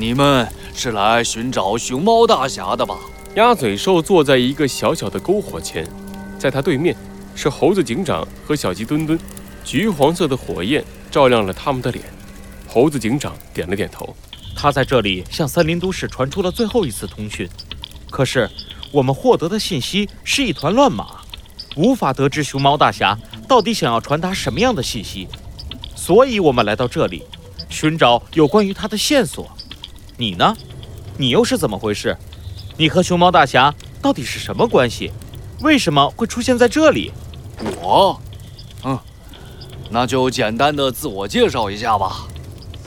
你们是来寻找熊猫大侠的吧？鸭嘴兽坐在一个小小的篝火前，在他对面是猴子警长和小鸡墩墩。橘黄色的火焰照亮了他们的脸。猴子警长点了点头。他在这里向森林都市传出了最后一次通讯，可是我们获得的信息是一团乱麻，无法得知熊猫大侠到底想要传达什么样的信息。所以，我们来到这里，寻找有关于他的线索。你呢？你又是怎么回事？你和熊猫大侠到底是什么关系？为什么会出现在这里？我，嗯，那就简单的自我介绍一下吧。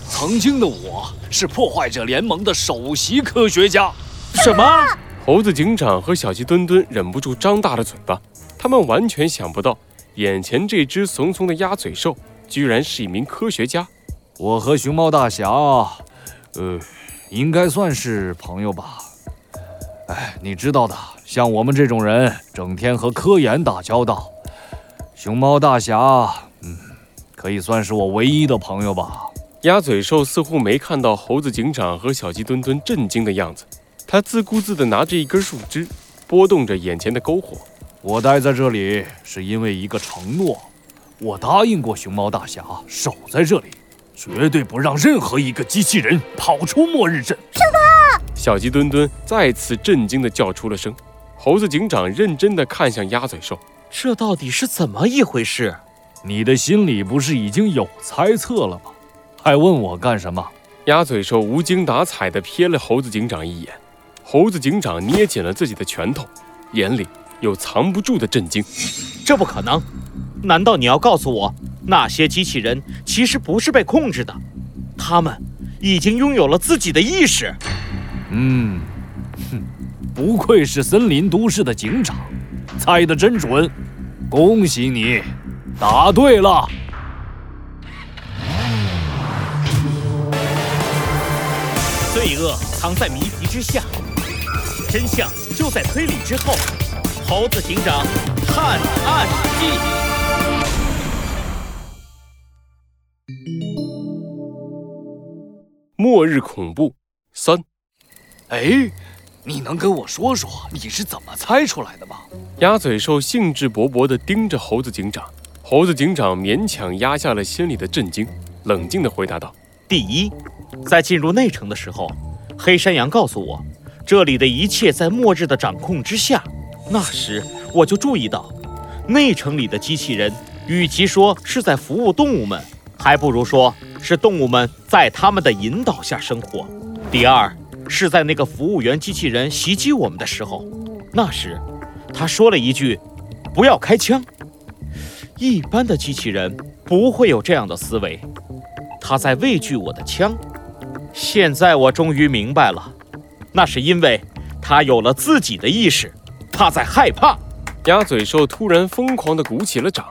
曾经的我是破坏者联盟的首席科学家。什么？猴子警长和小鸡墩墩忍不住张大了嘴巴。他们完全想不到，眼前这只怂怂的鸭嘴兽居然是一名科学家。我和熊猫大侠，呃，应该算是朋友吧。哎，你知道的，像我们这种人，整天和科研打交道。熊猫大侠，嗯，可以算是我唯一的朋友吧。鸭嘴兽似乎没看到猴子警长和小鸡墩墩震惊的样子，他自顾自地拿着一根树枝，拨动着眼前的篝火。我待在这里是因为一个承诺，我答应过熊猫大侠，守在这里，绝对不让任何一个机器人跑出末日镇。什么？小鸡墩墩再次震惊地叫出了声。猴子警长认真地看向鸭嘴兽，这到底是怎么一回事？你的心里不是已经有猜测了吗？还问我干什么？鸭嘴兽无精打采地瞥了猴子警长一眼。猴子警长捏紧了自己的拳头，眼里有藏不住的震惊。这不可能！难道你要告诉我，那些机器人其实不是被控制的？他们已经拥有了自己的意识？嗯，哼，不愧是森林都市的警长，猜得真准。恭喜你，答对了。罪恶藏在谜题之下，真相就在推理之后。猴子警长探案记：末日恐怖三。哎，你能跟我说说你是怎么猜出来的吗？鸭嘴兽兴致勃勃地盯着猴子警长。猴子警长勉强压下了心里的震惊，冷静地回答道：“第一。”在进入内城的时候，黑山羊告诉我，这里的一切在末日的掌控之下。那时我就注意到，内城里的机器人，与其说是在服务动物们，还不如说是动物们在他们的引导下生活。第二，是在那个服务员机器人袭击我们的时候，那时他说了一句：“不要开枪。”一般的机器人不会有这样的思维，他在畏惧我的枪。现在我终于明白了，那是因为他有了自己的意识，他在害怕。鸭嘴兽突然疯狂地鼓起了掌，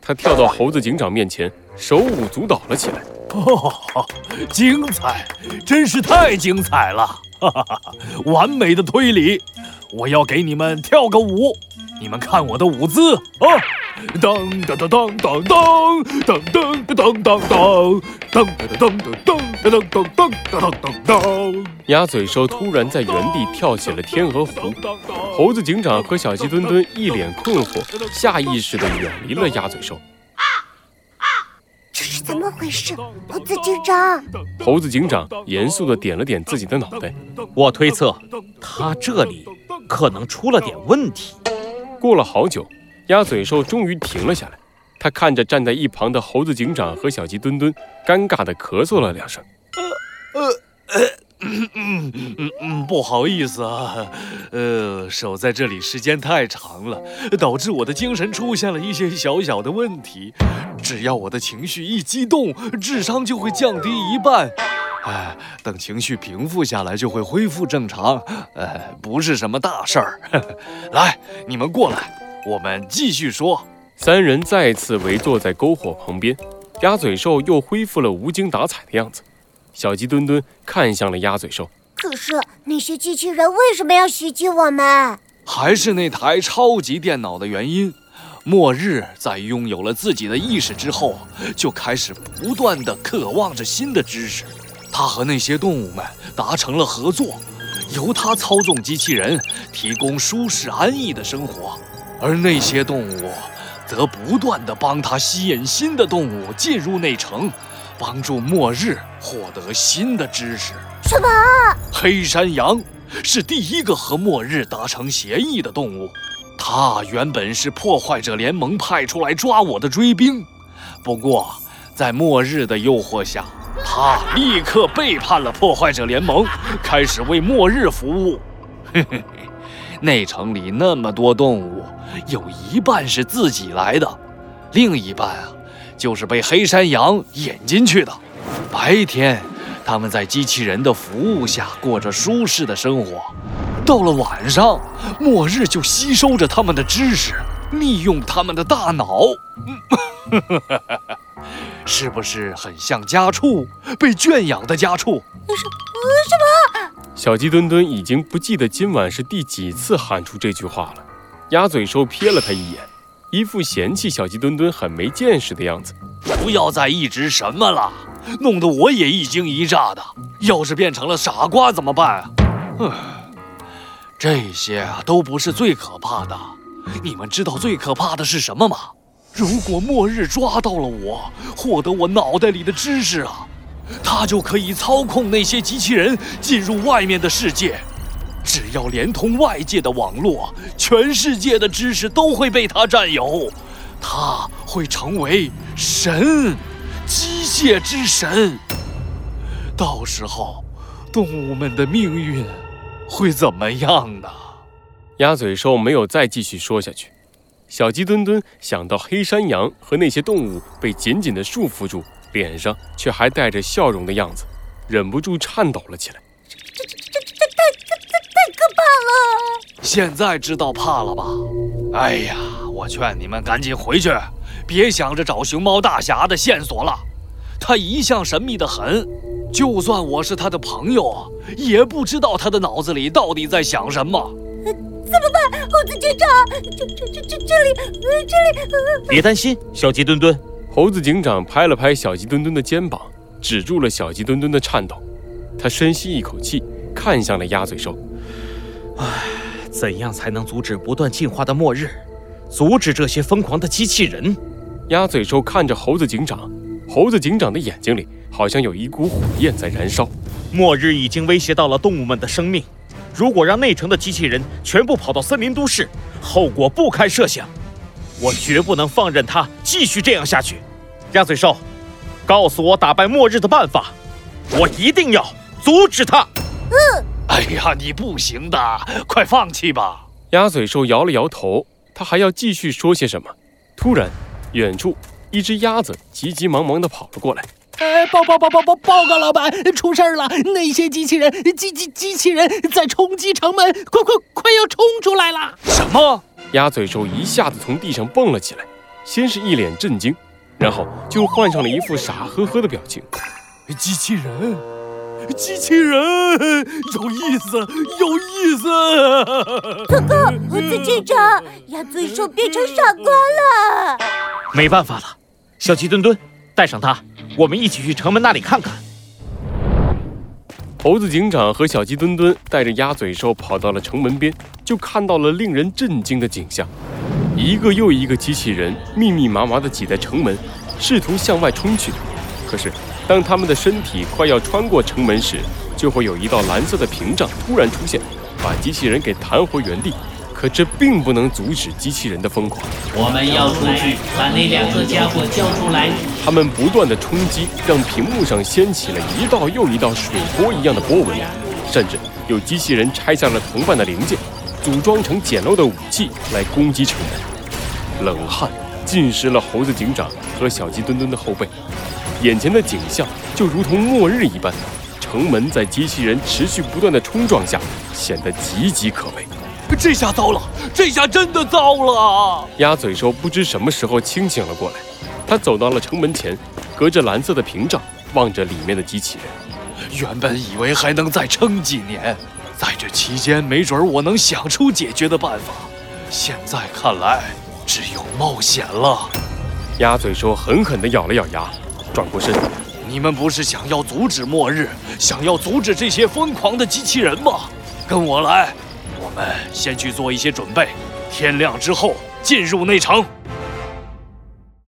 他跳到猴子警长面前，手舞足蹈了起来。哦，精彩，真是太精彩了！哈哈哈，完美的推理，我要给你们跳个舞，你们看我的舞姿啊！当当当当当当当当当当当当当当当。噔噔噔噔噔噔噔！鸭嘴兽突然在原地跳起了天鹅湖。猴子警长和小鸡墩墩一脸困惑，下意识地远离了鸭嘴兽。怎么回事？猴子警长。猴子警长严肃地点了点自己的脑袋。我推测，他这里可能出了点问题。过了好久，鸭嘴兽终于停了下来。他看着站在一旁的猴子警长和小鸡墩墩，尴尬地咳嗽了两声。呃呃呃，嗯嗯嗯，不好意思啊，呃，守在这里时间太长了，导致我的精神出现了一些小小的问题。只要我的情绪一激动，智商就会降低一半。哎，等情绪平复下来，就会恢复正常。呃，不是什么大事儿。来，你们过来，我们继续说。三人再次围坐在篝火旁边，鸭嘴兽又恢复了无精打采的样子。小鸡墩墩看向了鸭嘴兽，可是那些机器人为什么要袭击我们？还是那台超级电脑的原因。末日在拥有了自己的意识之后，就开始不断的渴望着新的知识。他和那些动物们达成了合作，由他操纵机器人，提供舒适安逸的生活，而那些动物则不断地帮他吸引新的动物进入内城，帮助末日获得新的知识。什么？黑山羊是第一个和末日达成协议的动物，它原本是破坏者联盟派出来抓我的追兵，不过在末日的诱惑下，它立刻背叛了破坏者联盟，开始为末日服务。嘿嘿嘿，内城里那么多动物，有一半是自己来的，另一半啊，就是被黑山羊引进去的。白天。他们在机器人的服务下过着舒适的生活，到了晚上，末日就吸收着他们的知识，利用他们的大脑。是不是很像家畜被圈养的家畜？什什么？小鸡墩墩已经不记得今晚是第几次喊出这句话了。鸭嘴兽瞥了他一眼，一副嫌弃小鸡墩墩很没见识的样子。不要再一直什么了。弄得我也一惊一乍的。要是变成了傻瓜怎么办啊？这些啊都不是最可怕的。你们知道最可怕的是什么吗？如果末日抓到了我，获得我脑袋里的知识啊，他就可以操控那些机器人进入外面的世界。只要连通外界的网络，全世界的知识都会被他占有。他会成为神。机械之神，到时候动物们的命运会怎么样呢？鸭嘴兽没有再继续说下去。小鸡墩墩想到黑山羊和那些动物被紧紧地束缚住，脸上却还带着笑容的样子，忍不住颤抖了起来。这这这这！现在知道怕了吧？哎呀，我劝你们赶紧回去。别想着找熊猫大侠的线索了，他一向神秘的很，就算我是他的朋友，也不知道他的脑子里到底在想什么。怎么办，猴子警长？这、这、这、这、这里，这里……别担心，小鸡墩墩。猴子警长拍了拍小鸡墩墩的肩膀，止住了小鸡墩墩的颤抖。他深吸一口气，看向了鸭嘴兽。唉，怎样才能阻止不断进化的末日？阻止这些疯狂的机器人！鸭嘴兽看着猴子警长，猴子警长的眼睛里好像有一股火焰在燃烧。末日已经威胁到了动物们的生命，如果让内城的机器人全部跑到森林都市，后果不堪设想。我绝不能放任它继续这样下去。鸭嘴兽，告诉我打败末日的办法，我一定要阻止它。嗯。哎呀，你不行的，快放弃吧。鸭嘴兽摇了摇头，他还要继续说些什么。突然。远处，一只鸭子急急忙忙地跑了过来。哎，报报报报报报告老板，出事儿了！那些机器人，机机机器人在冲击城门，快快快要冲出来了！什么？鸭嘴兽一下子从地上蹦了起来，先是一脸震惊，然后就换上了一副傻呵呵的表情。机器人，机器人，有意思，有意思！哥哥，猴子警长，鸭嘴兽变成傻瓜了。没办法了，小鸡墩墩，带上它，我们一起去城门那里看看。猴子警长和小鸡墩墩带着鸭嘴兽跑到了城门边，就看到了令人震惊的景象：一个又一个机器人密密麻麻地挤在城门，试图向外冲去。可是，当他们的身体快要穿过城门时，就会有一道蓝色的屏障突然出现，把机器人给弹回原地。可这并不能阻止机器人的疯狂。我们要出去把那两个家伙交出来。他们不断的冲击，让屏幕上掀起了一道又一道水波一样的波纹，甚至有机器人拆下了同伴的零件，组装成简陋的武器来攻击城门。冷汗浸湿了猴子警长和小鸡墩墩的后背，眼前的景象就如同末日一般。城门在机器人持续不断的冲撞下，显得岌岌可危。这下糟了，这下真的糟了！鸭嘴兽不知什么时候清醒了过来，他走到了城门前，隔着蓝色的屏障望着里面的机器人。原本以为还能再撑几年，在这期间没准我能想出解决的办法，现在看来只有冒险了。鸭嘴兽狠狠地咬了咬牙，转过身，你们不是想要阻止末日，想要阻止这些疯狂的机器人吗？跟我来，我们先去做一些准备，天亮之后进入内城。